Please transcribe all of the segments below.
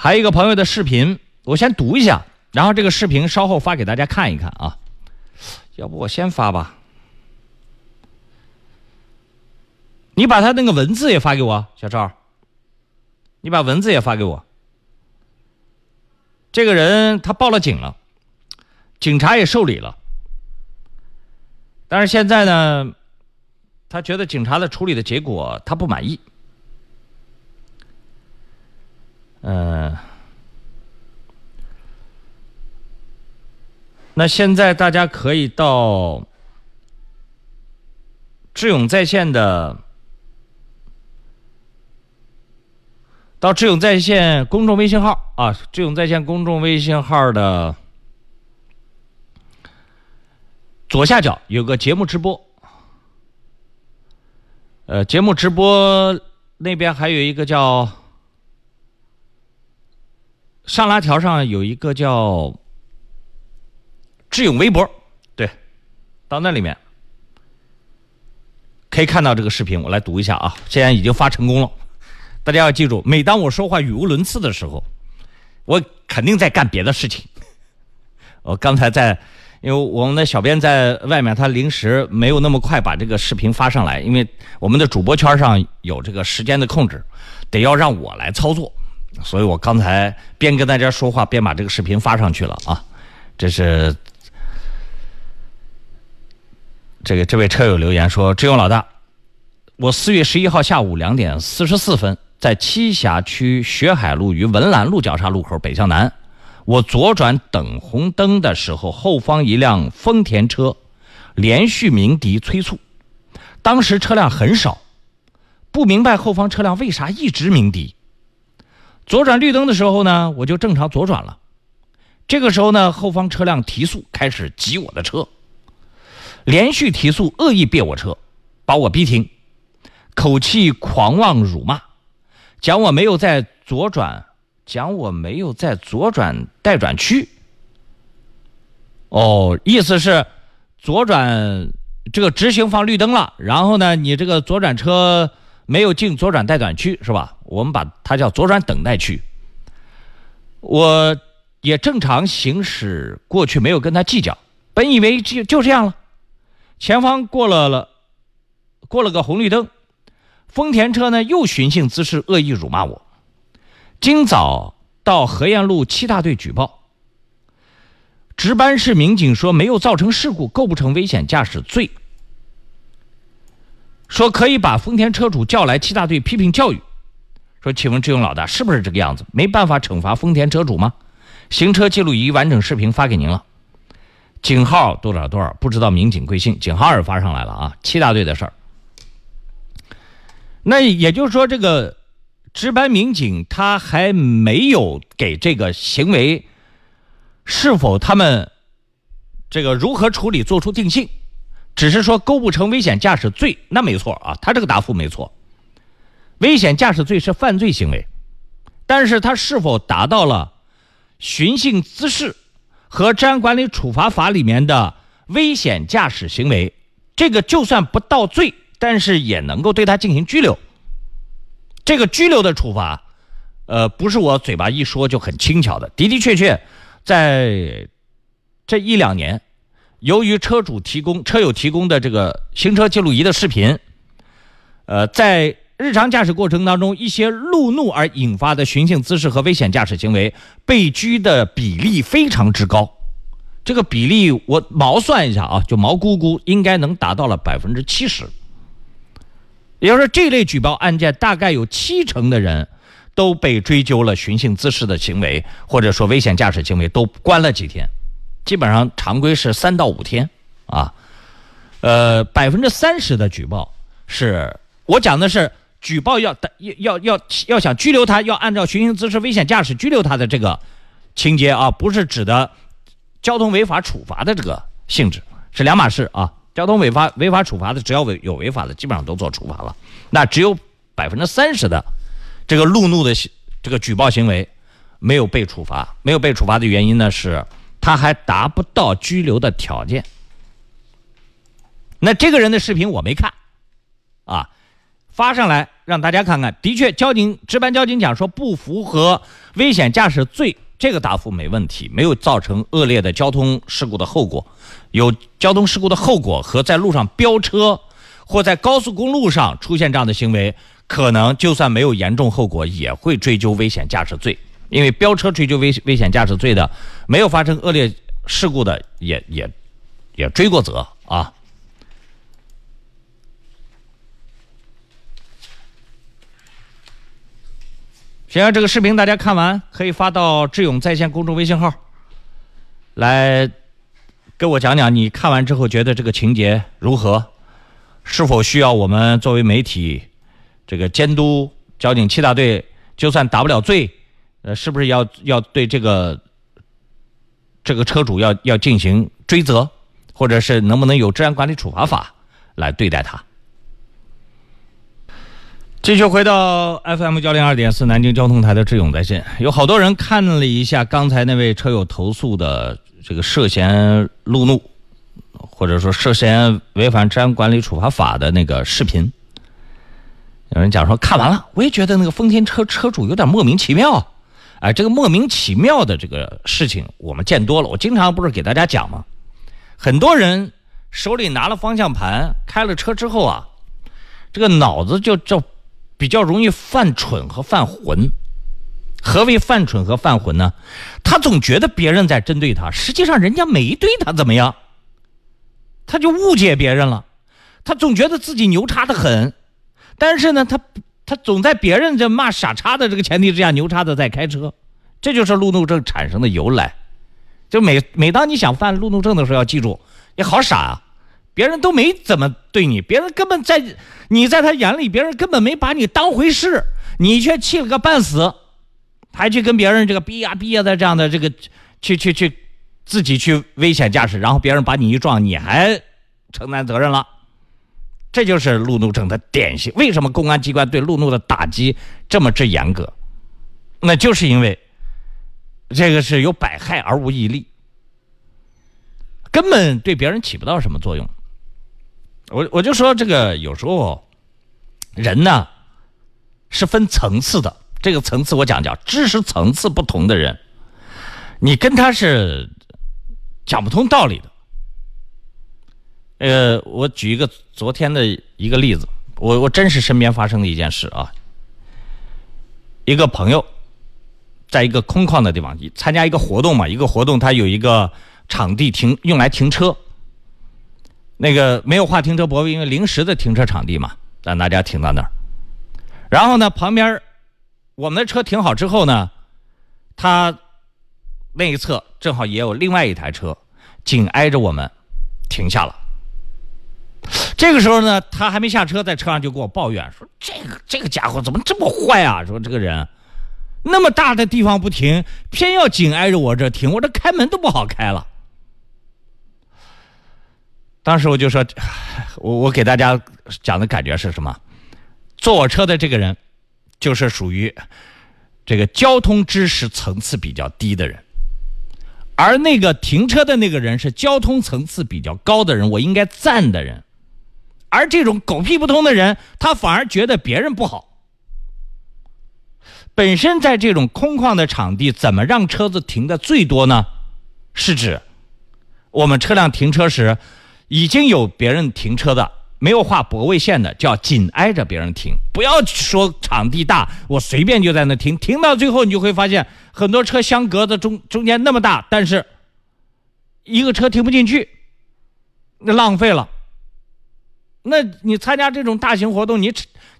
还有一个朋友的视频，我先读一下，然后这个视频稍后发给大家看一看啊。要不我先发吧，你把他那个文字也发给我，小赵。你把文字也发给我。这个人他报了警了，警察也受理了，但是现在呢，他觉得警察的处理的结果他不满意。嗯，那现在大家可以到智勇在线的，到智勇在线公众微信号啊，智勇在线公众微信号的左下角有个节目直播，呃，节目直播那边还有一个叫。上拉条上有一个叫“智勇微博”，对，到那里面可以看到这个视频。我来读一下啊，现在已经发成功了。大家要记住，每当我说话语无伦次的时候，我肯定在干别的事情。我刚才在，因为我们的小编在外面，他临时没有那么快把这个视频发上来，因为我们的主播圈上有这个时间的控制，得要让我来操作。所以我刚才边跟大家说话边把这个视频发上去了啊！这是这个这位车友留言说：“志勇老大，我四月十一号下午两点四十四分，在栖霞区学海路与文澜路交叉路口北向南，我左转等红灯的时候，后方一辆丰田车连续鸣笛催促，当时车辆很少，不明白后方车辆为啥一直鸣笛。”左转绿灯的时候呢，我就正常左转了。这个时候呢，后方车辆提速，开始挤我的车，连续提速，恶意别我车，把我逼停，口气狂妄辱骂，讲我没有在左转，讲我没有在左转待转区。哦，意思是左转这个直行放绿灯了，然后呢，你这个左转车。没有进左转待转区是吧？我们把它叫左转等待区。我也正常行驶过去，没有跟他计较，本以为就就这样了。前方过了了，过了个红绿灯，丰田车呢又寻衅滋事，恶意辱骂我。今早到河沿路七大队举报，值班室民警说没有造成事故，构不成危险驾驶罪。说可以把丰田车主叫来七大队批评教育。说，请问志勇老大是不是这个样子？没办法惩罚丰田车主吗？行车记录仪完整视频发给您了。警号多少多少，不知道民警贵姓，警号也发上来了啊。七大队的事儿。那也就是说，这个值班民警他还没有给这个行为是否他们这个如何处理做出定性。只是说构不成危险驾驶罪，那没错啊，他这个答复没错。危险驾驶罪是犯罪行为，但是他是否达到了寻衅滋事和治安管理处罚法里面的危险驾驶行为，这个就算不到罪，但是也能够对他进行拘留。这个拘留的处罚，呃，不是我嘴巴一说就很轻巧的，的的确确，在这一两年。由于车主提供、车友提供的这个行车记录仪的视频，呃，在日常驾驶过程当中，一些路怒而引发的寻衅滋事和危险驾驶行为被拘的比例非常之高，这个比例我毛算一下啊，就毛估估应该能达到了百分之七十。也就是说，这类举报案件大概有七成的人都被追究了寻衅滋事的行为，或者说危险驾驶行为，都关了几天。基本上常规是三到五天，啊，呃，百分之三十的举报是我讲的是举报要要要要要想拘留他，要按照寻衅滋事、危险驾驶拘留他的这个情节啊，不是指的交通违法处罚的这个性质，是两码事啊。交通违法违法处罚的，只要违有违法的，基本上都做处罚了。那只有百分之三十的这个路怒的这个举报行为没有被处罚，没有被处罚的原因呢是。他还达不到拘留的条件。那这个人的视频我没看，啊，发上来让大家看看。的确，交警值班交警讲说不符合危险驾驶罪，这个答复没问题，没有造成恶劣的交通事故的后果。有交通事故的后果和在路上飙车，或在高速公路上出现这样的行为，可能就算没有严重后果，也会追究危险驾驶罪。因为飙车追究危危险驾驶罪的，没有发生恶劣事故的，也也也追过责啊。行，这个视频大家看完可以发到智勇在线公众微信号，来跟我讲讲你看完之后觉得这个情节如何，是否需要我们作为媒体这个监督交警七大队，就算打不了罪，呃，是不是要要对这个这个车主要要进行追责，或者是能不能有治安管理处罚法来对待他？继续回到 FM 幺零二点四南京交通台的智勇在线，有好多人看了一下刚才那位车友投诉的这个涉嫌路怒，或者说涉嫌违反治安管理处罚法的那个视频。有人讲说看完了，我也觉得那个丰田车车主有点莫名其妙。哎，这个莫名其妙的这个事情我们见多了，我经常不是给大家讲吗？很多人手里拿了方向盘，开了车之后啊，这个脑子就就。比较容易犯蠢和犯浑。何为犯蠢和犯浑呢？他总觉得别人在针对他，实际上人家没对他怎么样，他就误解别人了。他总觉得自己牛叉的很，但是呢，他他总在别人这骂傻叉的这个前提之下，牛叉的在开车，这就是路怒症产生的由来。就每每当你想犯路怒症的时候，要记住，你好傻啊。别人都没怎么对你，别人根本在你在他眼里，别人根本没把你当回事，你却气了个半死，还去跟别人这个逼呀逼呀的这样的这个去去去自己去危险驾驶，然后别人把你一撞，你还承担责任了，这就是路怒症的典型。为什么公安机关对路怒的打击这么之严格？那就是因为这个是有百害而无一利，根本对别人起不到什么作用。我我就说这个有时候人呢是分层次的，这个层次我讲讲知识层次不同的人，你跟他是讲不通道理的。呃，我举一个昨天的一个例子，我我真实身边发生的一件事啊，一个朋友在一个空旷的地方参加一个活动嘛，一个活动他有一个场地停用来停车。那个没有划停车泊位，因为临时的停车场地嘛，让大家停到那儿。然后呢，旁边我们的车停好之后呢，他那一侧正好也有另外一台车，紧挨着我们停下了。这个时候呢，他还没下车，在车上就跟我抱怨说：“这个这个家伙怎么这么坏啊？说这个人那么大的地方不停，偏要紧挨着我这停，我这开门都不好开了。”当时我就说，我我给大家讲的感觉是什么？坐我车的这个人，就是属于这个交通知识层次比较低的人，而那个停车的那个人是交通层次比较高的人，我应该赞的人。而这种狗屁不通的人，他反而觉得别人不好。本身在这种空旷的场地，怎么让车子停的最多呢？是指我们车辆停车时。已经有别人停车的，没有画泊位线的，叫紧挨着别人停。不要说场地大，我随便就在那停，停到最后你就会发现，很多车相隔的中中间那么大，但是一个车停不进去，那浪费了。那你参加这种大型活动，你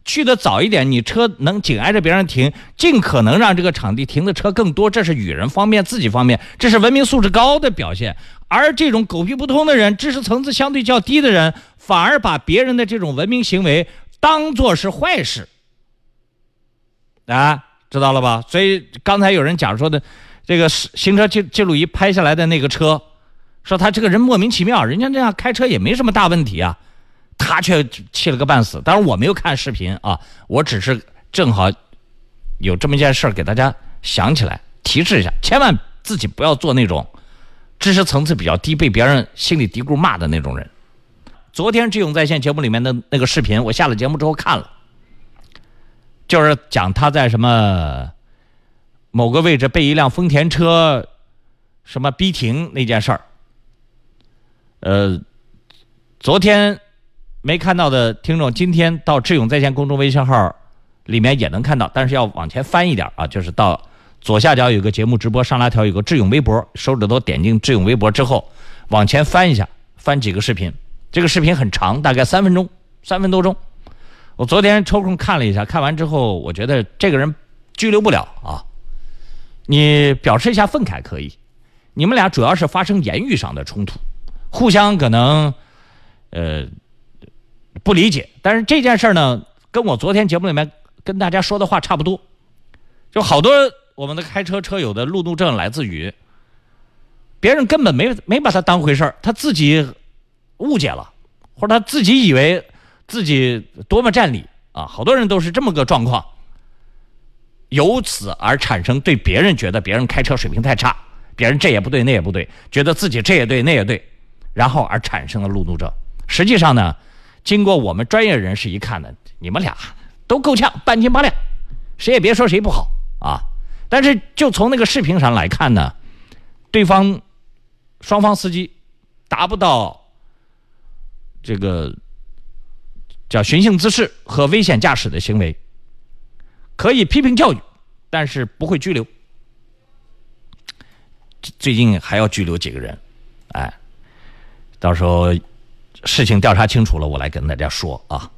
去的早一点，你车能紧挨着别人停，尽可能让这个场地停的车更多，这是与人方便，自己方便，这是文明素质高的表现。而这种狗屁不通的人，知识层次相对较低的人，反而把别人的这种文明行为当做是坏事，啊，知道了吧？所以刚才有人讲说的，这个是行车记记录仪拍下来的那个车，说他这个人莫名其妙，人家这样开车也没什么大问题啊，他却气了个半死。当然我没有看视频啊，我只是正好有这么一件事给大家想起来，提示一下，千万自己不要做那种。知识层次比较低，被别人心里嘀咕骂的那种人。昨天志勇在线节目里面的那个视频，我下了节目之后看了，就是讲他在什么某个位置被一辆丰田车什么逼停那件事儿。呃，昨天没看到的听众，今天到智勇在线公众微信号里面也能看到，但是要往前翻一点啊，就是到左下角有个节目直播，上拉条有个智勇微博，手指头点进智勇微博之后，往前翻一下，翻几个视频，这个视频很长，大概三分钟，三分多钟。我昨天抽空看了一下，看完之后，我觉得这个人拘留不了啊。你表示一下愤慨可以，你们俩主要是发生言语上的冲突，互相可能呃不理解。但是这件事呢，跟我昨天节目里面跟大家说的话差不多，就好多我们的开车车友的路怒症来自于别人根本没没把他当回事儿，他自己误解了，或者他自己以为。自己多么占理啊！好多人都是这么个状况，由此而产生对别人觉得别人开车水平太差，别人这也不对那也不对，觉得自己这也对那也对，然后而产生了路怒症。实际上呢，经过我们专业人士一看呢，你们俩都够呛，半斤八两，谁也别说谁不好啊。但是就从那个视频上来看呢，对方双方司机达不到这个。叫寻衅滋事和危险驾驶的行为，可以批评教育，但是不会拘留。最近还要拘留几个人，哎，到时候事情调查清楚了，我来跟大家说啊。